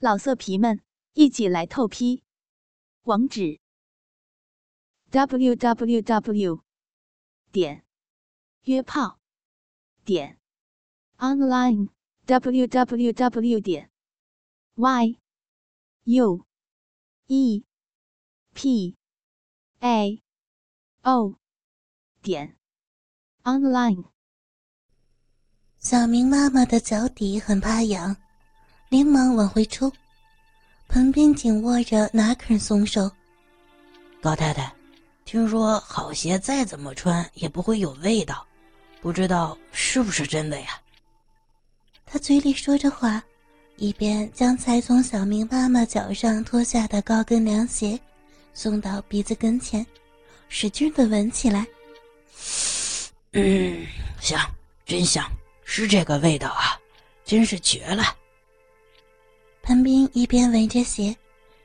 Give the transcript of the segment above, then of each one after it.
老色皮们，一起来透批！网址：w w w 点约炮点 online w w w 点 y u e p a o 点 online。小明妈妈的脚底很怕痒。连忙往回抽，旁边紧握着，哪肯松手。高太太，听说好鞋再怎么穿也不会有味道，不知道是不是真的呀？他嘴里说着话，一边将才从小明妈妈脚上脱下的高跟凉鞋送到鼻子跟前，使劲的闻起来。嗯，香，真香，是这个味道啊，真是绝了。潘斌一边闻着鞋，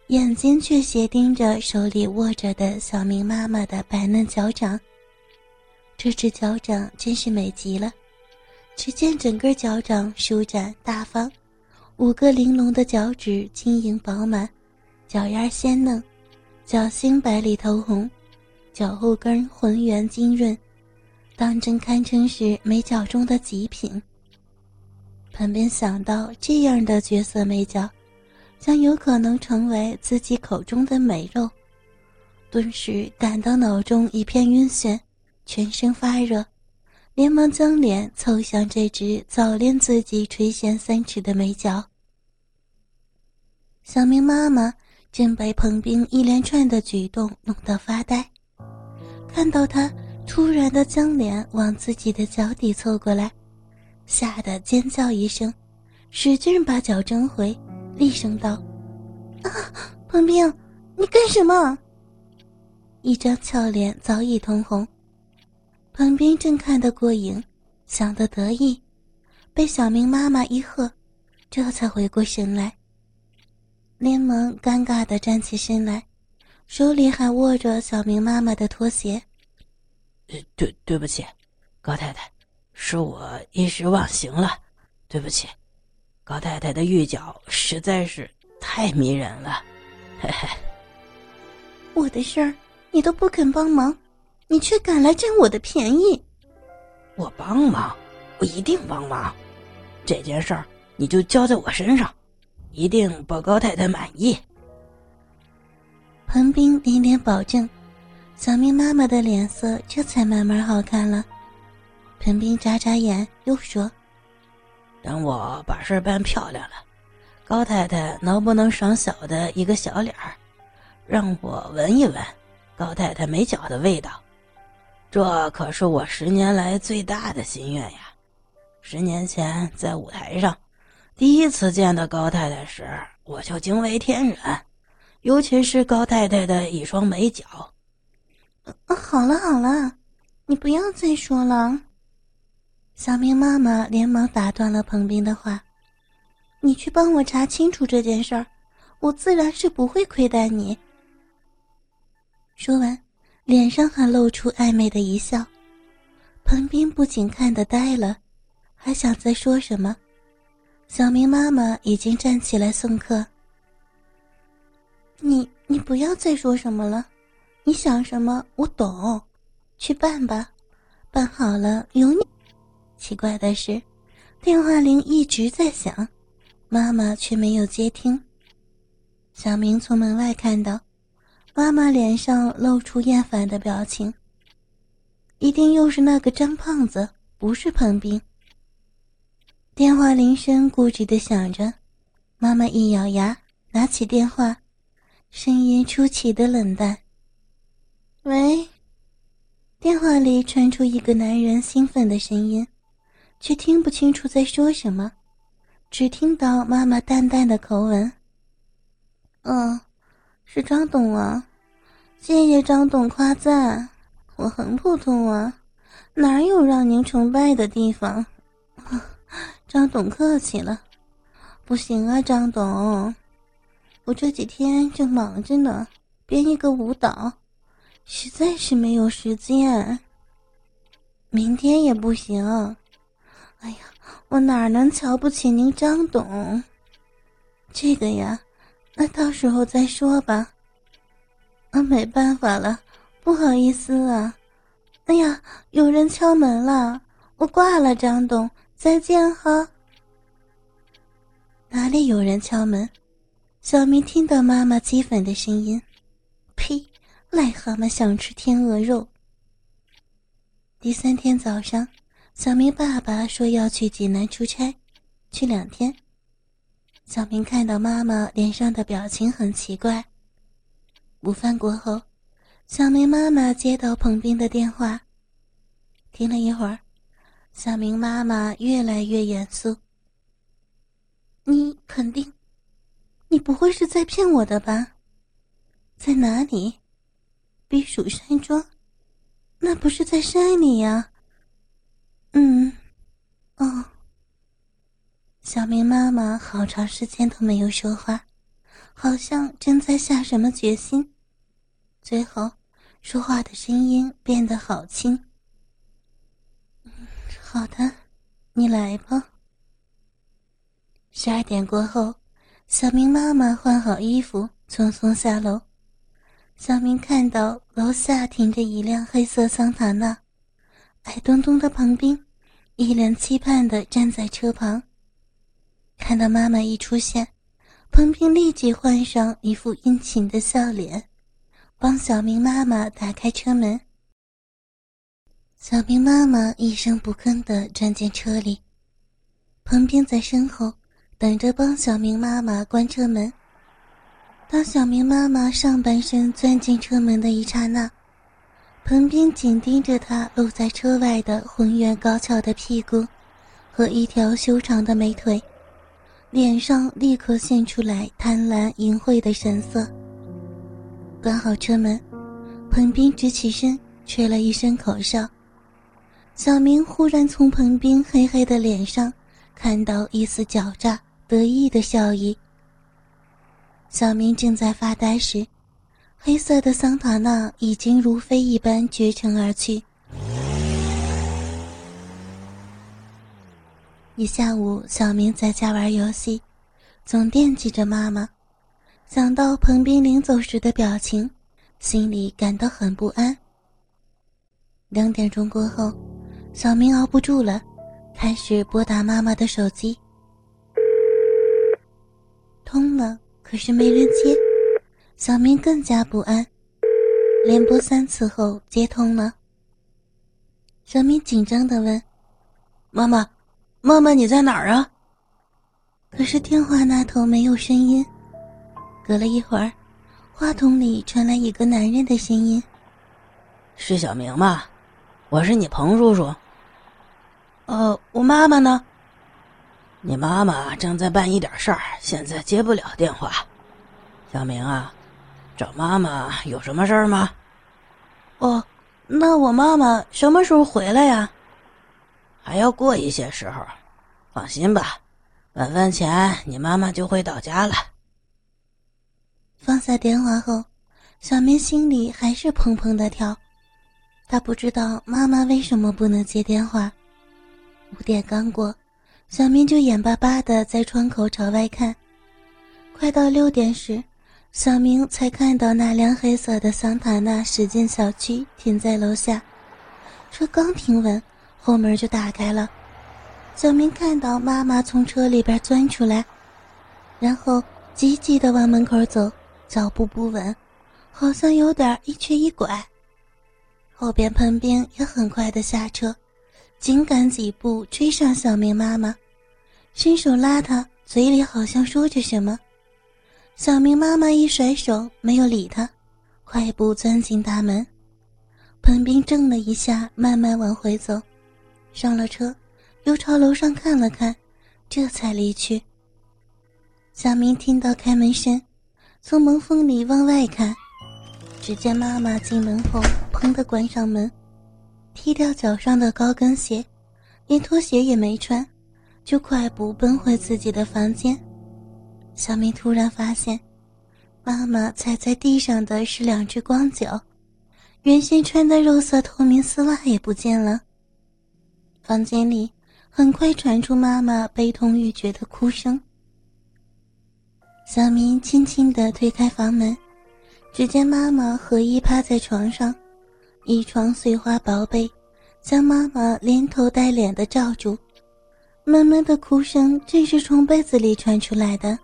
眼睛却斜盯着手里握着的小明妈妈的白嫩脚掌。这只脚掌真是美极了，只见整个脚掌舒展大方，五个玲珑的脚趾晶莹饱满，脚丫鲜嫩，脚心白里透红，脚后跟浑圆晶润，当真堪称是美脚中的极品。旁边想到这样的绝色美脚，将有可能成为自己口中的美肉，顿时感到脑中一片晕眩，全身发热，连忙将脸凑向这只早恋自己垂涎三尺的美脚。小明妈妈正被彭斌一连串的举动弄得发呆，看到他突然的将脸往自己的脚底凑过来。吓得尖叫一声，使劲把脚挣回，厉声道：“啊，彭冰，你干什么？”一张俏脸早已通红。彭冰正看得过瘾，想得得意，被小明妈妈一喝，这才回过神来，连忙尴尬的站起身来，手里还握着小明妈妈的拖鞋。“对，对不起，高太太。”是我一时忘形了，对不起，高太太的玉脚实在是太迷人了，嘿嘿。我的事儿你都不肯帮忙，你却敢来占我的便宜。我帮忙，我一定帮忙。这件事儿你就交在我身上，一定保高太太满意。彭斌连连保证，小明妈妈的脸色这才慢慢好看了。陈斌眨眨眼，又说：“等我把事办漂亮了，高太太能不能赏小的一个小脸儿，让我闻一闻高太太美脚的味道？这可是我十年来最大的心愿呀！十年前在舞台上第一次见到高太太时，我就惊为天人，尤其是高太太的一双美脚。”好了好了，你不要再说了。小明妈妈连忙打断了彭斌的话：“你去帮我查清楚这件事儿，我自然是不会亏待你。”说完，脸上还露出暧昧的一笑。彭斌不仅看得呆了，还想再说什么。小明妈妈已经站起来送客：“你你不要再说什么了，你想什么我懂，去办吧，办好了有你。”奇怪的是，电话铃一直在响，妈妈却没有接听。小明从门外看到，妈妈脸上露出厌烦的表情。一定又是那个张胖子，不是彭斌。电话铃声固执的响着，妈妈一咬牙，拿起电话，声音出奇的冷淡：“喂。”电话里传出一个男人兴奋的声音。却听不清楚在说什么，只听到妈妈淡淡的口吻：“嗯，是张董啊，谢谢张董夸赞，我很普通啊，哪有让您崇拜的地方？张董客气了，不行啊，张董，我这几天正忙着呢，编一个舞蹈，实在是没有时间，明天也不行。”哎呀，我哪能瞧不起您张董？这个呀，那到时候再说吧。啊，没办法了，不好意思啊。哎呀，有人敲门了，我挂了，张董，再见哈。哪里有人敲门？小明听到妈妈激愤的声音，呸！癞蛤蟆想吃天鹅肉。第三天早上，小明爸爸说要去济南出差，去两天。小明看到妈妈脸上的表情很奇怪。午饭过后，小明妈妈接到彭斌的电话，听了一会儿，小明妈妈越来越严肃：“你肯定，你不会是在骗我的吧？在哪里？避暑山庄？那不是在山里呀哦。”小明妈妈好长时间都没有说话，好像正在下什么决心。最后，说话的声音变得好轻。好的，你来吧。十二点过后，小明妈妈换好衣服，匆匆下楼。小明看到楼下停着一辆黑色桑塔纳，矮墩墩的彭斌一脸期盼的站在车旁。看到妈妈一出现，彭斌立即换上一副殷勤的笑脸。帮小明妈妈打开车门。小明妈妈一声不吭地钻进车里，彭斌在身后等着帮小明妈妈关车门。当小明妈妈上半身钻进车门的一刹那，彭斌紧盯着她露在车外的浑圆高翘的屁股和一条修长的美腿，脸上立刻现出来贪婪淫秽的神色。关好车门，彭斌直起身，吹了一声口哨。小明忽然从彭斌黑黑的脸上看到一丝狡诈得意的笑意。小明正在发呆时，黑色的桑塔纳已经如飞一般绝尘而去。一下午，小明在家玩游戏，总惦记着妈妈。想到彭斌临走时的表情，心里感到很不安。两点钟过后，小明熬不住了，开始拨打妈妈的手机。通了，可是没人接，小明更加不安。连拨三次后，接通了。小明紧张的问：“妈妈，妈妈你在哪儿啊？”可是电话那头没有声音。隔了一会儿，话筒里传来一个男人的声音：“是小明吗？我是你彭叔叔。呃，我妈妈呢？你妈妈正在办一点事儿，现在接不了电话。小明啊，找妈妈有什么事儿吗？哦，那我妈妈什么时候回来呀？还要过一些时候。放心吧，晚饭前你妈妈就会到家了。”放下电话后，小明心里还是砰砰的跳。他不知道妈妈为什么不能接电话。五点刚过，小明就眼巴巴的在窗口朝外看。快到六点时，小明才看到那辆黑色的桑塔纳驶进小区，停在楼下。车刚停稳，后门就打开了。小明看到妈妈从车里边钻出来，然后急急的往门口走。脚步不稳，好像有点一瘸一拐。后边彭斌也很快的下车，紧赶几步追上小明妈妈，伸手拉她，嘴里好像说着什么。小明妈妈一甩手，没有理他，快步钻进大门。彭斌怔了一下，慢慢往回走，上了车，又朝楼上看了看，这才离去。小明听到开门声。从门缝里往外看，只见妈妈进门后，砰的关上门，踢掉脚上的高跟鞋，连拖鞋也没穿，就快步奔回自己的房间。小明突然发现，妈妈踩在地上的是两只光脚，原先穿的肉色透明丝袜也不见了。房间里很快传出妈妈悲痛欲绝的哭声。小明轻轻地推开房门，只见妈妈和衣趴在床上，一床碎花薄被将妈妈连头带脸的罩住，闷闷的哭声正是从被子里传出来的。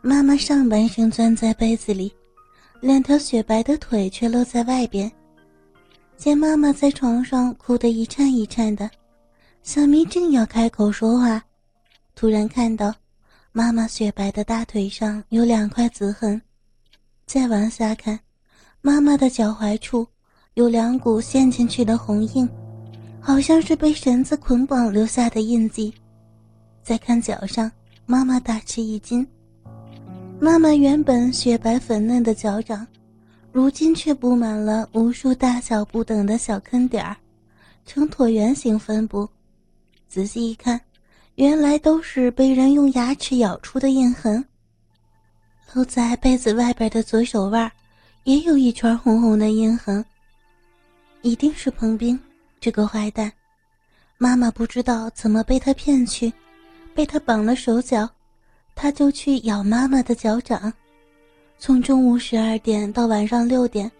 妈妈上半身钻在被子里，两条雪白的腿却露在外边。见妈妈在床上哭得一颤一颤的，小明正要开口说话，突然看到。妈妈雪白的大腿上有两块紫痕，再往下看，妈妈的脚踝处有两股陷进去的红印，好像是被绳子捆绑留下的印记。再看脚上，妈妈大吃一惊。妈妈原本雪白粉嫩的脚掌，如今却布满了无数大小不等的小坑点儿，呈椭圆形分布。仔细一看。原来都是被人用牙齿咬出的印痕。露在被子外边的左手腕，也有一圈红红的印痕。一定是彭斌这个坏蛋，妈妈不知道怎么被他骗去，被他绑了手脚，他就去咬妈妈的脚掌。从中午十二点到晚上六点，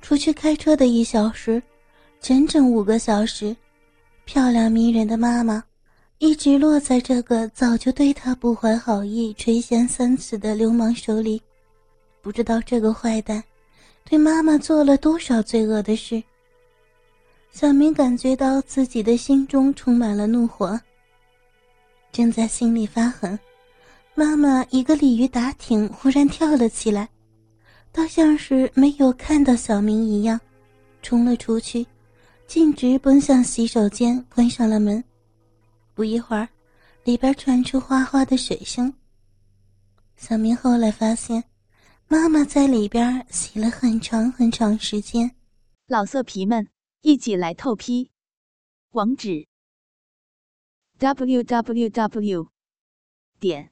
除去开车的一小时，整整五个小时，漂亮迷人的妈妈。一直落在这个早就对她不怀好意、垂涎三尺的流氓手里，不知道这个坏蛋对妈妈做了多少罪恶的事。小明感觉到自己的心中充满了怒火，正在心里发狠，妈妈一个鲤鱼打挺，忽然跳了起来，倒像是没有看到小明一样，冲了出去，径直奔向洗手间，关上了门。不一会儿，里边传出哗哗的水声。小明后来发现，妈妈在里边洗了很长很长时间。老色皮们，一起来透批！网址：w w w 点